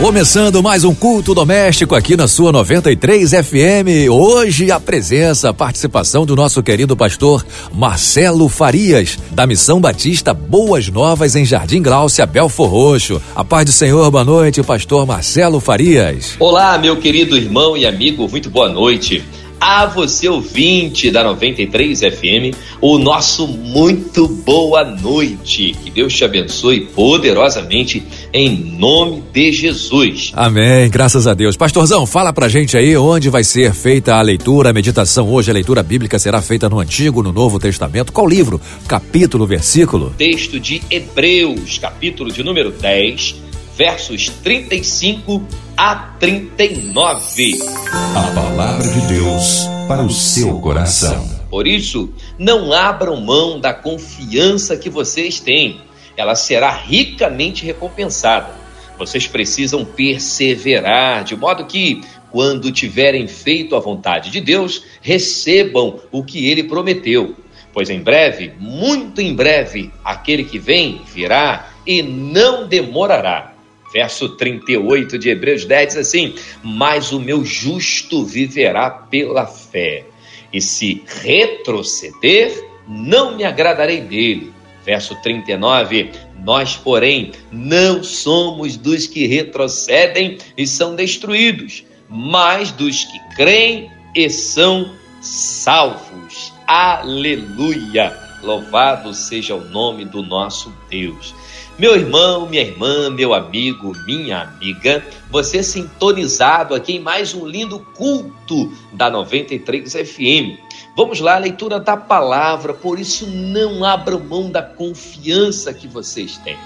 Começando mais um culto doméstico aqui na sua 93 FM. Hoje a presença, a participação do nosso querido pastor Marcelo Farias, da Missão Batista Boas Novas em Jardim Gláucia, Belfor Roxo. A paz do Senhor, boa noite, pastor Marcelo Farias. Olá, meu querido irmão e amigo, muito boa noite a você ouvinte da 93 FM, o nosso muito boa noite. Que Deus te abençoe poderosamente em nome de Jesus. Amém. Graças a Deus. Pastorzão, fala pra gente aí onde vai ser feita a leitura, a meditação hoje. A leitura bíblica será feita no Antigo, no Novo Testamento. Qual livro? Capítulo, versículo? Texto de Hebreus, capítulo de número 10 versos 35 a 39. A palavra de Deus para o seu coração. Por isso, não abram mão da confiança que vocês têm. Ela será ricamente recompensada. Vocês precisam perseverar, de modo que, quando tiverem feito a vontade de Deus, recebam o que ele prometeu. Pois em breve, muito em breve, aquele que vem virá e não demorará. Verso 38 de Hebreus 10 diz assim: Mas o meu justo viverá pela fé, e se retroceder, não me agradarei dele. Verso 39: Nós, porém, não somos dos que retrocedem e são destruídos, mas dos que creem e são salvos. Aleluia! Louvado seja o nome do nosso Deus. Meu irmão, minha irmã, meu amigo, minha amiga, você sintonizado aqui em mais um lindo culto da 93 FM. Vamos lá, leitura da palavra, por isso não abra mão da confiança que vocês têm.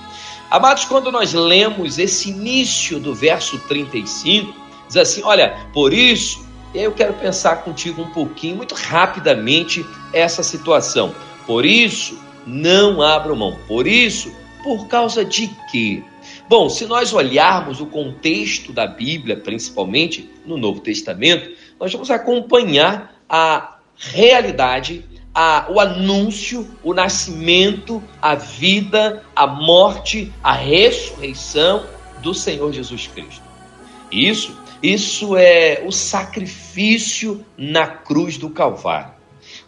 Amados, quando nós lemos esse início do verso 35, diz assim: Olha, por isso, eu quero pensar contigo um pouquinho, muito rapidamente, essa situação. Por isso, não abra mão. Por isso, por causa de quê? Bom, se nós olharmos o contexto da Bíblia, principalmente no Novo Testamento, nós vamos acompanhar a realidade, a, o anúncio, o nascimento, a vida, a morte, a ressurreição do Senhor Jesus Cristo. Isso, isso é o sacrifício na cruz do Calvário.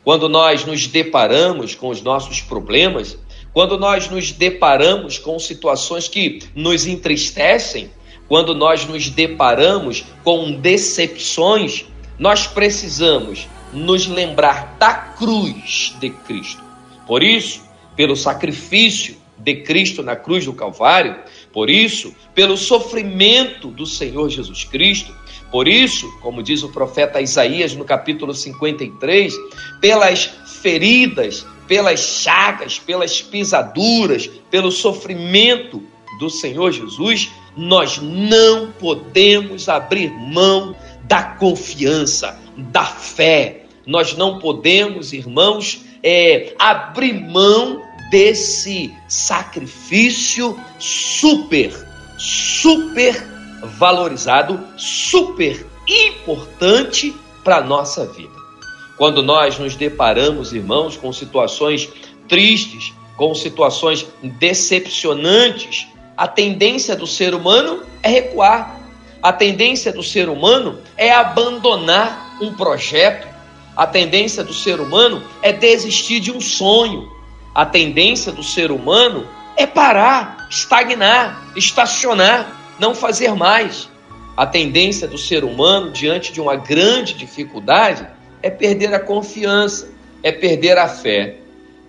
Quando nós nos deparamos com os nossos problemas, quando nós nos deparamos com situações que nos entristecem, quando nós nos deparamos com decepções, nós precisamos nos lembrar da cruz de Cristo. Por isso, pelo sacrifício de Cristo na cruz do Calvário, por isso, pelo sofrimento do Senhor Jesus Cristo, por isso, como diz o profeta Isaías no capítulo 53, pelas feridas pelas chagas, pelas pisaduras, pelo sofrimento do Senhor Jesus, nós não podemos abrir mão da confiança, da fé. Nós não podemos, irmãos, é, abrir mão desse sacrifício super, super valorizado, super importante para a nossa vida. Quando nós nos deparamos, irmãos, com situações tristes, com situações decepcionantes, a tendência do ser humano é recuar. A tendência do ser humano é abandonar um projeto. A tendência do ser humano é desistir de um sonho. A tendência do ser humano é parar, estagnar, estacionar, não fazer mais. A tendência do ser humano, diante de uma grande dificuldade, é perder a confiança, é perder a fé.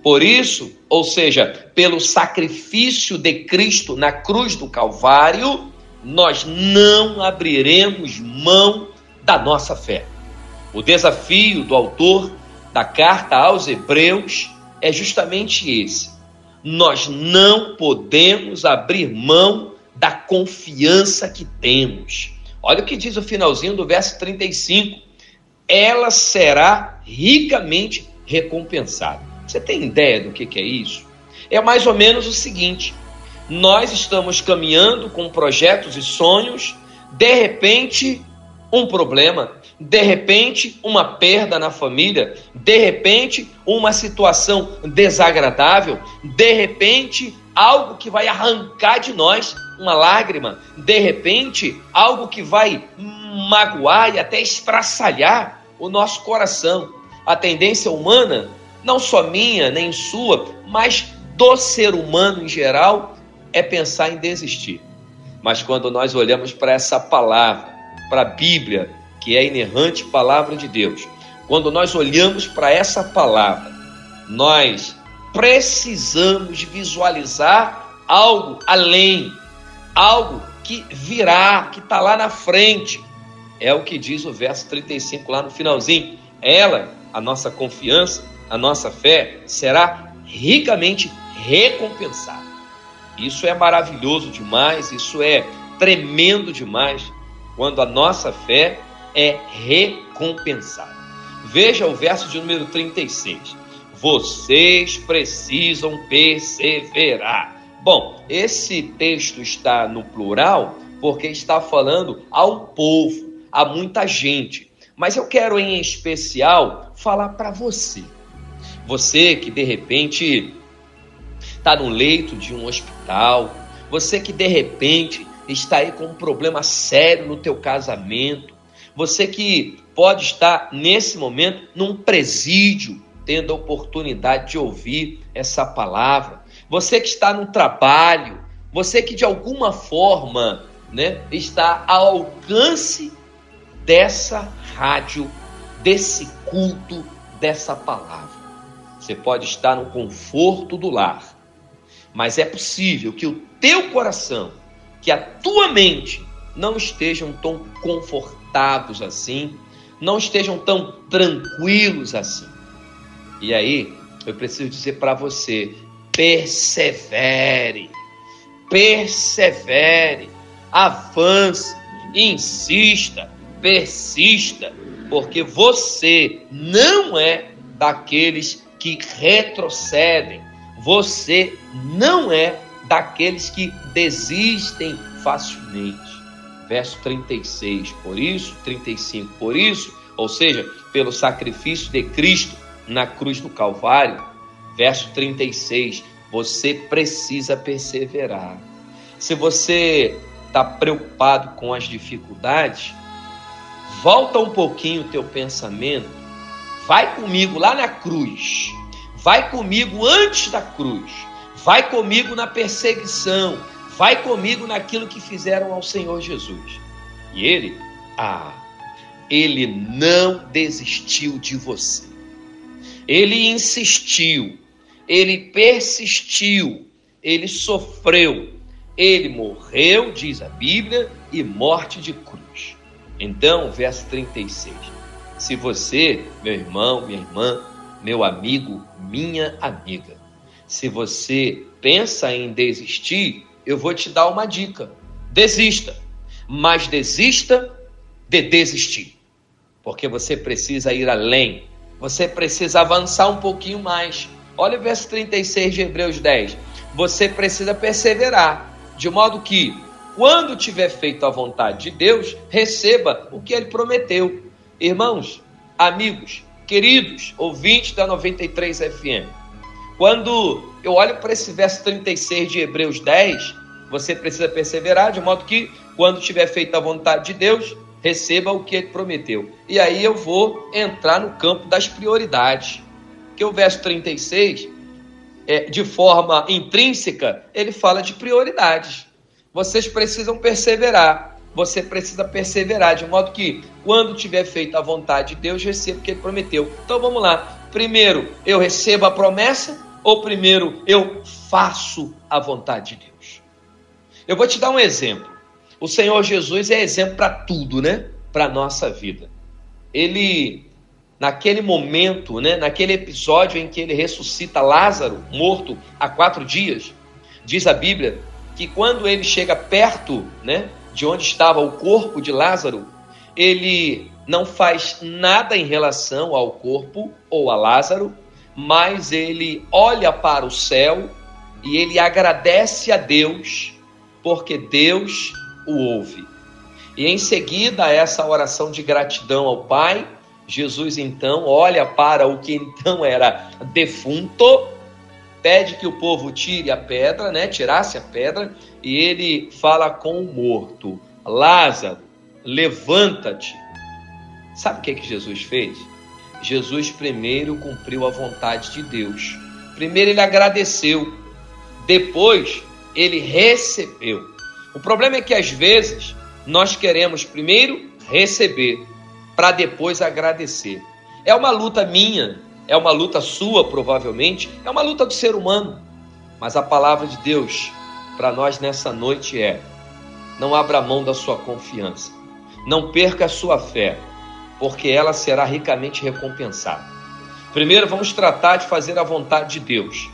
Por isso, ou seja, pelo sacrifício de Cristo na cruz do Calvário, nós não abriremos mão da nossa fé. O desafio do autor da carta aos Hebreus é justamente esse. Nós não podemos abrir mão da confiança que temos. Olha o que diz o finalzinho do verso 35 ela será ricamente recompensada. Você tem ideia do que, que é isso? É mais ou menos o seguinte: nós estamos caminhando com projetos e sonhos, de repente um problema, de repente, uma perda na família, de repente, uma situação desagradável, de repente, algo que vai arrancar de nós uma lágrima, de repente, algo que vai magoar e até estraçalhar o nosso coração. A tendência humana, não só minha nem sua, mas do ser humano em geral, é pensar em desistir. Mas quando nós olhamos para essa palavra, para a Bíblia, que é a inerrante palavra de Deus, quando nós olhamos para essa palavra, nós precisamos visualizar algo além, algo que virá, que está lá na frente. É o que diz o verso 35 lá no finalzinho. Ela, a nossa confiança, a nossa fé, será ricamente recompensada. Isso é maravilhoso demais, isso é tremendo demais quando a nossa fé é recompensada. Veja o verso de número 36. Vocês precisam perseverar. Bom, esse texto está no plural porque está falando ao povo, a muita gente. Mas eu quero em especial falar para você. Você que de repente está no leito de um hospital, você que de repente está aí com um problema sério no teu casamento, você que pode estar nesse momento num presídio, tendo a oportunidade de ouvir essa palavra, você que está no trabalho, você que de alguma forma né, está ao alcance dessa rádio, desse culto, dessa palavra. Você pode estar no conforto do lar, mas é possível que o teu coração, que a tua mente não estejam tão confortáveis assim, não estejam tão tranquilos assim. E aí, eu preciso dizer para você: persevere, persevere, avance, insista, persista, porque você não é daqueles que retrocedem, você não é daqueles que desistem facilmente. Verso 36, por isso, 35, por isso, ou seja, pelo sacrifício de Cristo na cruz do Calvário. Verso 36, você precisa perseverar. Se você está preocupado com as dificuldades, volta um pouquinho o teu pensamento, vai comigo lá na cruz vai comigo antes da cruz, vai comigo na perseguição, vai comigo naquilo que fizeram ao Senhor Jesus. E ele, ah, ele não desistiu de você. Ele insistiu, ele persistiu, ele sofreu, ele morreu, diz a Bíblia, e morte de cruz. Então, verso 36. Se você, meu irmão, minha irmã, meu amigo, minha amiga. Se você pensa em desistir, eu vou te dar uma dica: desista, mas desista de desistir, porque você precisa ir além, você precisa avançar um pouquinho mais. Olha o verso 36 de Hebreus 10. Você precisa perseverar, de modo que, quando tiver feito a vontade de Deus, receba o que ele prometeu. Irmãos, amigos, Queridos ouvintes da 93 FM, quando eu olho para esse verso 36 de Hebreus 10, você precisa perseverar, de modo que, quando tiver feito a vontade de Deus, receba o que ele prometeu. E aí eu vou entrar no campo das prioridades. Que o verso 36, é, de forma intrínseca, ele fala de prioridades. Vocês precisam perseverar você precisa perseverar, de modo que, quando tiver feito a vontade de Deus, receba o que ele prometeu. Então vamos lá. Primeiro, eu recebo a promessa, ou primeiro, eu faço a vontade de Deus? Eu vou te dar um exemplo. O Senhor Jesus é exemplo para tudo, né? Para a nossa vida. Ele, naquele momento, né? naquele episódio em que ele ressuscita Lázaro, morto há quatro dias, diz a Bíblia que quando ele chega perto, né? de onde estava o corpo de Lázaro, ele não faz nada em relação ao corpo ou a Lázaro, mas ele olha para o céu e ele agradece a Deus, porque Deus o ouve. E em seguida essa oração de gratidão ao Pai, Jesus então olha para o que então era defunto, pede que o povo tire a pedra, né? Tirasse a pedra, e ele fala com o morto: Lázaro, levanta-te. Sabe o que, que Jesus fez? Jesus primeiro cumpriu a vontade de Deus. Primeiro ele agradeceu, depois ele recebeu. O problema é que às vezes nós queremos primeiro receber para depois agradecer. É uma luta minha, é uma luta sua, provavelmente, é uma luta do ser humano. Mas a palavra de Deus para nós nessa noite é: não abra mão da sua confiança, não perca a sua fé, porque ela será ricamente recompensada. Primeiro, vamos tratar de fazer a vontade de Deus.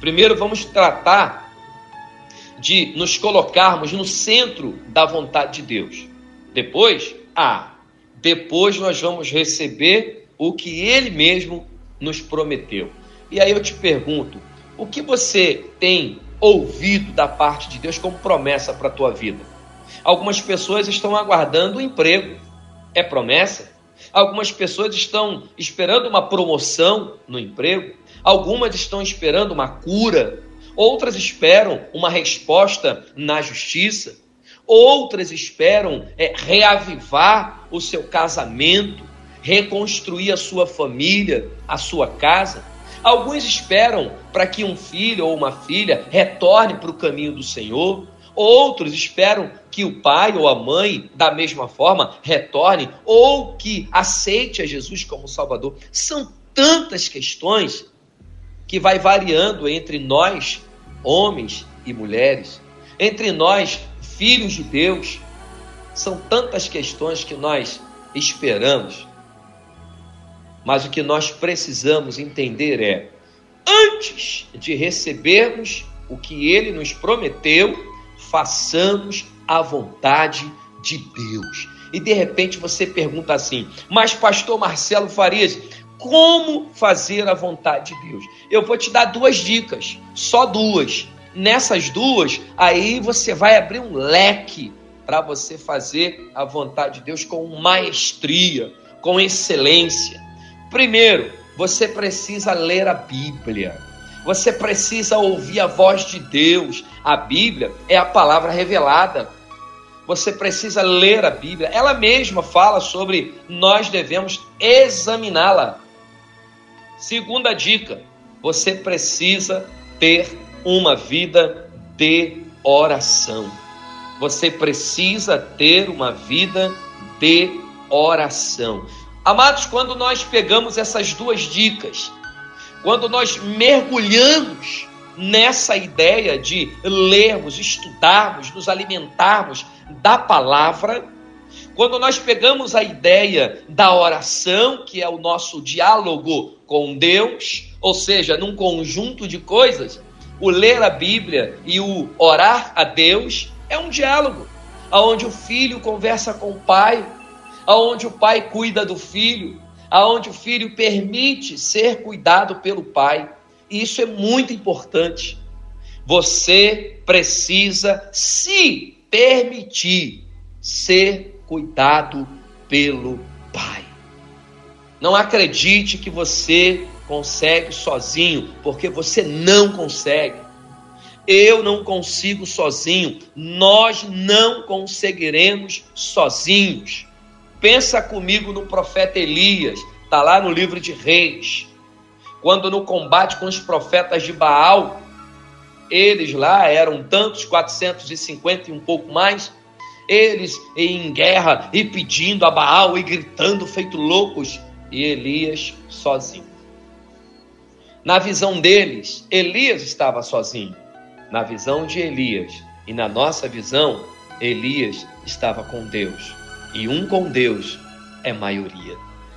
Primeiro, vamos tratar de nos colocarmos no centro da vontade de Deus. Depois, ah, depois nós vamos receber o que Ele mesmo nos prometeu. E aí eu te pergunto, o que você tem ouvido da parte de Deus como promessa para a tua vida? Algumas pessoas estão aguardando um emprego. É promessa? Algumas pessoas estão esperando uma promoção no emprego. Algumas estão esperando uma cura. Outras esperam uma resposta na justiça. Outras esperam é, reavivar o seu casamento, reconstruir a sua família, a sua casa. Alguns esperam para que um filho ou uma filha retorne para o caminho do Senhor. Outros esperam que o pai ou a mãe, da mesma forma, retorne ou que aceite a Jesus como Salvador. São tantas questões que vai variando entre nós, homens e mulheres, entre nós, filhos de Deus. São tantas questões que nós esperamos. Mas o que nós precisamos entender é: antes de recebermos o que ele nos prometeu, façamos a vontade de Deus. E de repente você pergunta assim: Mas, Pastor Marcelo Farias, como fazer a vontade de Deus? Eu vou te dar duas dicas, só duas. Nessas duas, aí você vai abrir um leque para você fazer a vontade de Deus com maestria, com excelência. Primeiro, você precisa ler a Bíblia. Você precisa ouvir a voz de Deus. A Bíblia é a palavra revelada. Você precisa ler a Bíblia. Ela mesma fala sobre nós devemos examiná-la. Segunda dica: você precisa ter uma vida de oração. Você precisa ter uma vida de oração. Amados, quando nós pegamos essas duas dicas, quando nós mergulhamos nessa ideia de lermos, estudarmos, nos alimentarmos da palavra, quando nós pegamos a ideia da oração, que é o nosso diálogo com Deus, ou seja, num conjunto de coisas, o ler a Bíblia e o orar a Deus é um diálogo, aonde o filho conversa com o pai, aonde o pai cuida do filho, aonde o filho permite ser cuidado pelo pai. E isso é muito importante. Você precisa se permitir ser cuidado pelo pai. Não acredite que você consegue sozinho, porque você não consegue. Eu não consigo sozinho, nós não conseguiremos sozinhos. Pensa comigo no profeta Elias, está lá no livro de Reis. Quando no combate com os profetas de Baal, eles lá eram tantos, 450 e um pouco mais, eles em guerra e pedindo a Baal e gritando feito loucos, e Elias sozinho. Na visão deles, Elias estava sozinho. Na visão de Elias e na nossa visão, Elias estava com Deus. E um com Deus é maioria.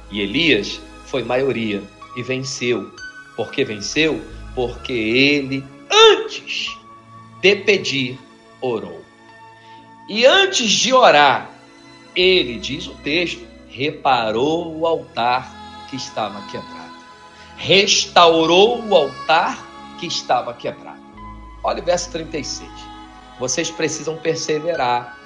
E Elias foi maioria e venceu. Por que venceu? Porque ele, antes de pedir, orou. E antes de orar, ele, diz o texto, reparou o altar que estava quebrado restaurou o altar que estava quebrado. Olha o verso 36. Vocês precisam perseverar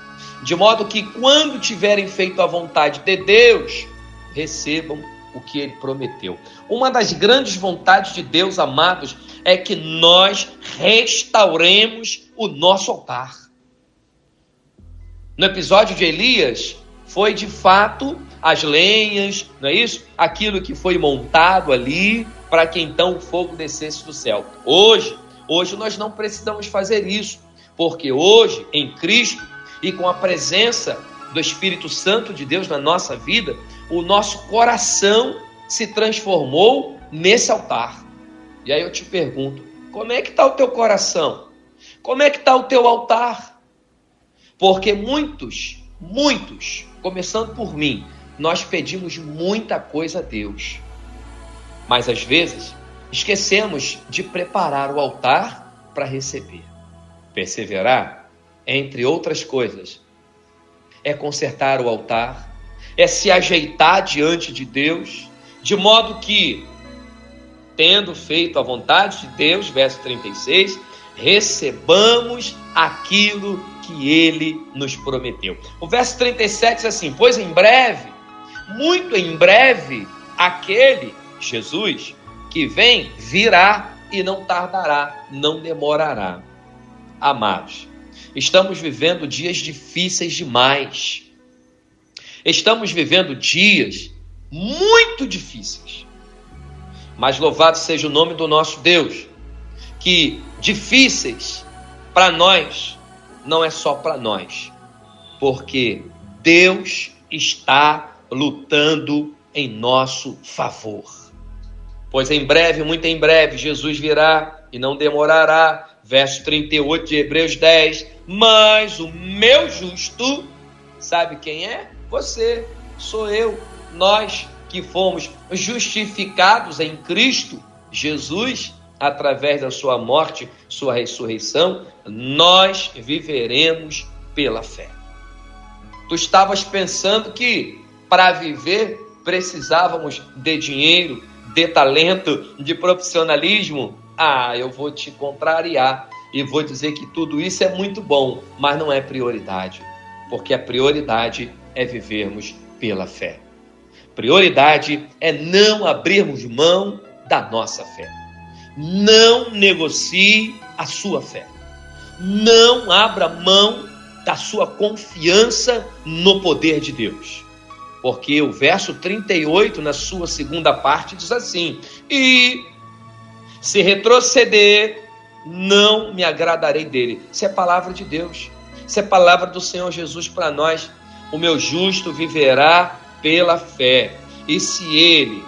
de modo que quando tiverem feito a vontade de Deus, recebam o que ele prometeu. Uma das grandes vontades de Deus, amados, é que nós restauremos o nosso altar. No episódio de Elias, foi de fato as lenhas, não é isso? Aquilo que foi montado ali para que então o fogo descesse do céu. Hoje, hoje nós não precisamos fazer isso, porque hoje em Cristo e com a presença do Espírito Santo de Deus na nossa vida, o nosso coração se transformou nesse altar. E aí eu te pergunto, como é que está o teu coração? Como é que está o teu altar? Porque muitos, muitos, começando por mim, nós pedimos muita coisa a Deus. Mas às vezes esquecemos de preparar o altar para receber. Perseverar, entre outras coisas, é consertar o altar, é se ajeitar diante de Deus, de modo que, tendo feito a vontade de Deus, verso 36, recebamos aquilo que ele nos prometeu. O verso 37 diz assim: Pois em breve, muito em breve, aquele, Jesus, que vem, virá e não tardará, não demorará. Amados, estamos vivendo dias difíceis demais. Estamos vivendo dias muito difíceis. Mas louvado seja o nome do nosso Deus, que difíceis para nós não é só para nós, porque Deus está lutando em nosso favor. Pois em breve, muito em breve, Jesus virá e não demorará. Verso 38 de Hebreus 10. Mas o meu justo, sabe quem é? Você, sou eu, nós que fomos justificados em Cristo Jesus, através da sua morte, sua ressurreição, nós viveremos pela fé. Tu estavas pensando que para viver precisávamos de dinheiro, de talento, de profissionalismo? Ah, eu vou te contrariar e vou dizer que tudo isso é muito bom, mas não é prioridade, porque a prioridade é vivermos pela fé. Prioridade é não abrirmos mão da nossa fé. Não negocie a sua fé. Não abra mão da sua confiança no poder de Deus. Porque o verso 38, na sua segunda parte, diz assim: E se retroceder, não me agradarei dele. Isso é palavra de Deus. Isso é palavra do Senhor Jesus para nós. O meu justo viverá pela fé. E se ele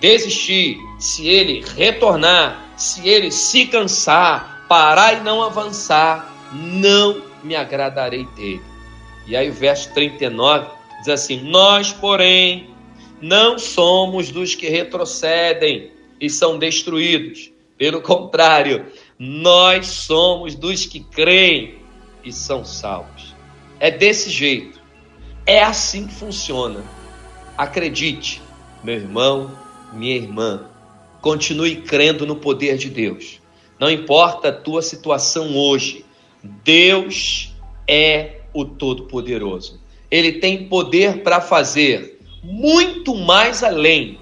desistir, se ele retornar, se ele se cansar, parar e não avançar, não me agradarei dele. E aí o verso 39 Diz assim: Nós, porém, não somos dos que retrocedem e são destruídos. Pelo contrário, nós somos dos que creem e são salvos. É desse jeito. É assim que funciona. Acredite, meu irmão, minha irmã. Continue crendo no poder de Deus. Não importa a tua situação hoje, Deus é o Todo-Poderoso ele tem poder para fazer muito mais além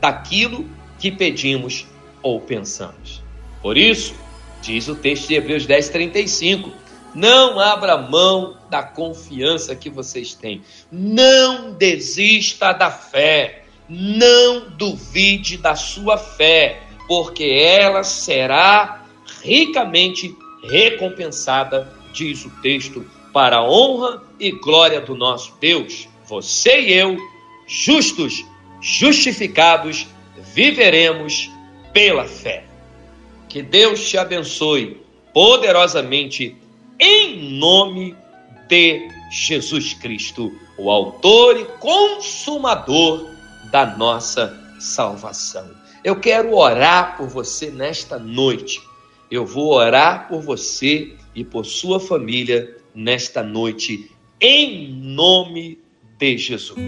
daquilo que pedimos ou pensamos. Por isso, diz o texto de Hebreus 10, 35, não abra mão da confiança que vocês têm. Não desista da fé. Não duvide da sua fé, porque ela será ricamente recompensada, diz o texto para a honra e glória do nosso Deus. Você e eu, justos, justificados, viveremos pela fé. Que Deus te abençoe poderosamente em nome de Jesus Cristo, o autor e consumador da nossa salvação. Eu quero orar por você nesta noite. Eu vou orar por você e por sua família nesta noite, em nome de Jesus.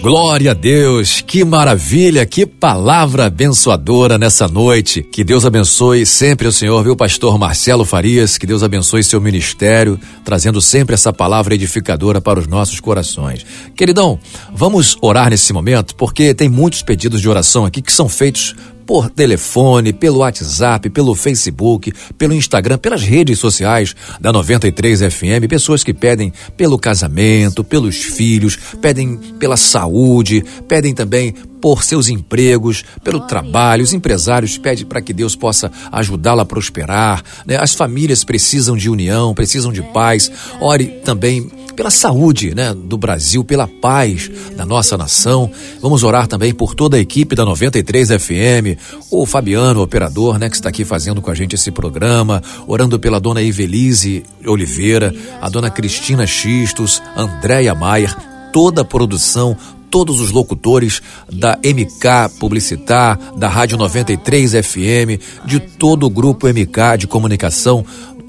Glória a Deus, que maravilha, que palavra abençoadora nessa noite. Que Deus abençoe sempre o Senhor, viu, pastor Marcelo Farias, que Deus abençoe seu ministério, trazendo sempre essa palavra edificadora para os nossos corações. Queridão, vamos orar nesse momento, porque tem muitos pedidos de oração aqui que são feitos por telefone, pelo WhatsApp, pelo Facebook, pelo Instagram, pelas redes sociais da 93 FM, pessoas que pedem pelo casamento, pelos filhos, pedem pela saúde, pedem também por seus empregos, pelo trabalho. Os empresários pedem para que Deus possa ajudá-la a prosperar. Né? As famílias precisam de união, precisam de paz. Ore também pela saúde né, do Brasil, pela paz da nossa nação. Vamos orar também por toda a equipe da 93 FM, o Fabiano, operador, né, que está aqui fazendo com a gente esse programa, orando pela dona Ivelise Oliveira, a dona Cristina Xistos, Andréia Maier, toda a produção, todos os locutores da MK Publicitar, da Rádio 93 FM, de todo o grupo MK de comunicação,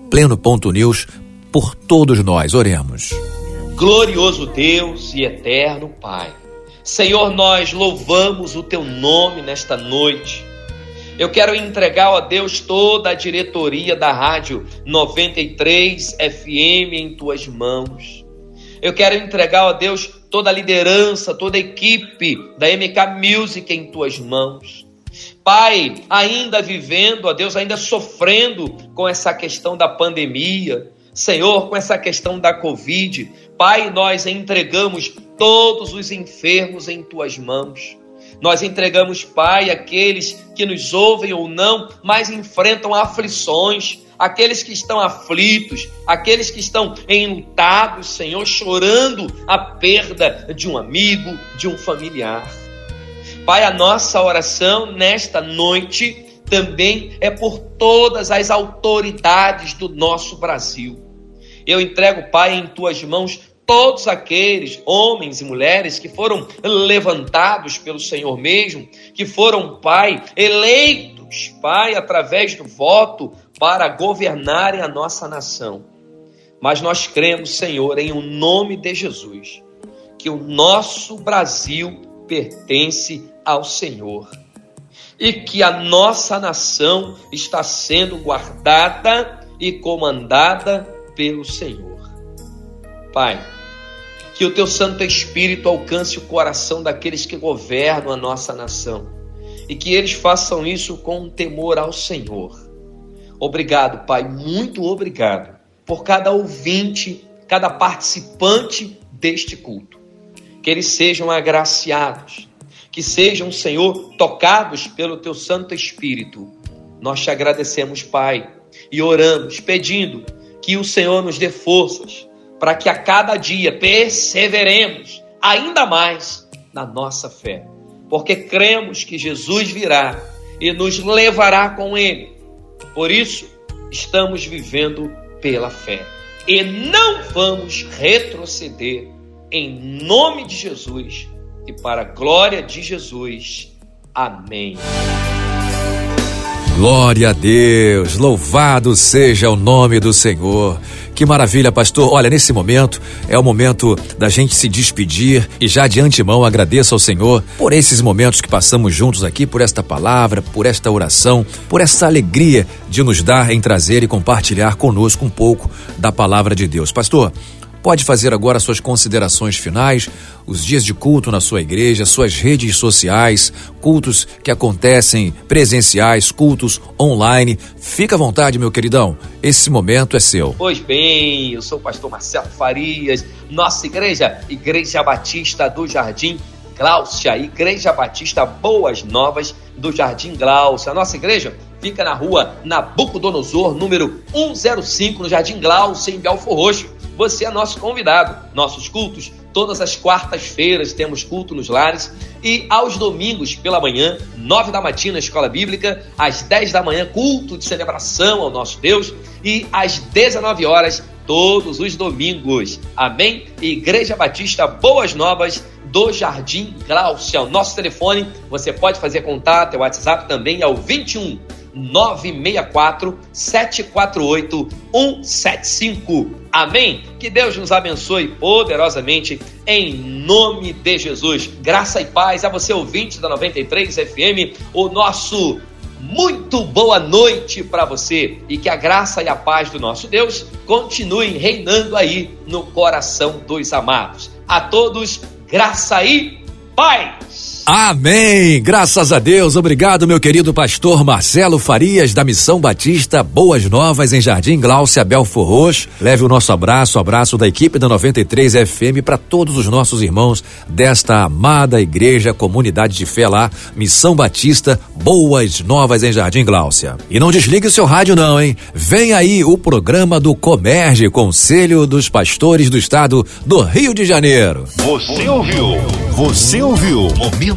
Pleno Ponto News, por todos nós. Oremos. Glorioso Deus e eterno Pai, Senhor, nós louvamos o teu nome nesta noite. Eu quero entregar, ó Deus, toda a diretoria da Rádio 93 FM em tuas mãos. Eu quero entregar, ó Deus, toda a liderança, toda a equipe da MK Music em tuas mãos. Pai, ainda vivendo, ó Deus, ainda sofrendo com essa questão da pandemia, Senhor, com essa questão da Covid, Pai, nós entregamos todos os enfermos em tuas mãos. Nós entregamos, Pai, aqueles que nos ouvem ou não, mas enfrentam aflições, aqueles que estão aflitos, aqueles que estão enlutados, Senhor, chorando a perda de um amigo, de um familiar. Pai, a nossa oração nesta noite também é por todas as autoridades do nosso Brasil. Eu entrego, Pai, em tuas mãos todos aqueles homens e mulheres que foram levantados pelo Senhor mesmo, que foram, Pai, eleitos, Pai, através do voto para governarem a nossa nação. Mas nós cremos, Senhor, em o nome de Jesus, que o nosso Brasil pertence ao Senhor e que a nossa nação está sendo guardada e comandada pelo Senhor. Pai, que o teu Santo Espírito alcance o coração daqueles que governam a nossa nação e que eles façam isso com temor ao Senhor. Obrigado, Pai, muito obrigado por cada ouvinte, cada participante deste culto. Que eles sejam agraciados, que sejam, Senhor, tocados pelo teu Santo Espírito. Nós te agradecemos, Pai, e oramos pedindo que o Senhor nos dê forças para que a cada dia perseveremos ainda mais na nossa fé, porque cremos que Jesus virá e nos levará com Ele. Por isso, estamos vivendo pela fé e não vamos retroceder em nome de Jesus e para a glória de Jesus. Amém. Glória a Deus, louvado seja o nome do Senhor. Que maravilha, pastor. Olha, nesse momento é o momento da gente se despedir e já de antemão agradeço ao Senhor por esses momentos que passamos juntos aqui, por esta palavra, por esta oração, por essa alegria de nos dar em trazer e compartilhar conosco um pouco da palavra de Deus. Pastor, Pode fazer agora suas considerações finais, os dias de culto na sua igreja, suas redes sociais, cultos que acontecem presenciais, cultos online. Fica à vontade, meu queridão. Esse momento é seu. Pois bem, eu sou o pastor Marcelo Farias, nossa igreja, Igreja Batista do Jardim Gláucia, Igreja Batista Boas Novas do Jardim Gláucia. A nossa igreja fica na rua Nabucodonosor, número 105, no Jardim Gláucia, em Belfor Roxo você é nosso convidado. Nossos cultos, todas as quartas-feiras temos culto nos lares e aos domingos pela manhã, nove da matina, escola bíblica, às dez da manhã, culto de celebração ao nosso Deus e às 19 horas, todos os domingos. Amém? Igreja Batista Boas Novas do Jardim Glaucia. O nosso telefone, você pode fazer contato, é o WhatsApp também, é o 21 964 748 175. Amém? Que Deus nos abençoe poderosamente em nome de Jesus. Graça e paz a você ouvinte da 93 FM, o nosso muito boa noite para você e que a graça e a paz do nosso Deus continuem reinando aí no coração dos amados. A todos, graça e paz. Amém! Graças a Deus, obrigado, meu querido pastor Marcelo Farias, da Missão Batista Boas Novas, em Jardim Glaucia Belfor Roxo. Leve o nosso abraço, abraço da equipe da 93 FM para todos os nossos irmãos desta amada igreja, comunidade de fé lá, Missão Batista Boas Novas, em Jardim Glaucia. E não desligue o seu rádio, não, hein? Vem aí o programa do Comerge, Conselho dos Pastores do Estado do Rio de Janeiro. Você ouviu? Você ouviu? Momento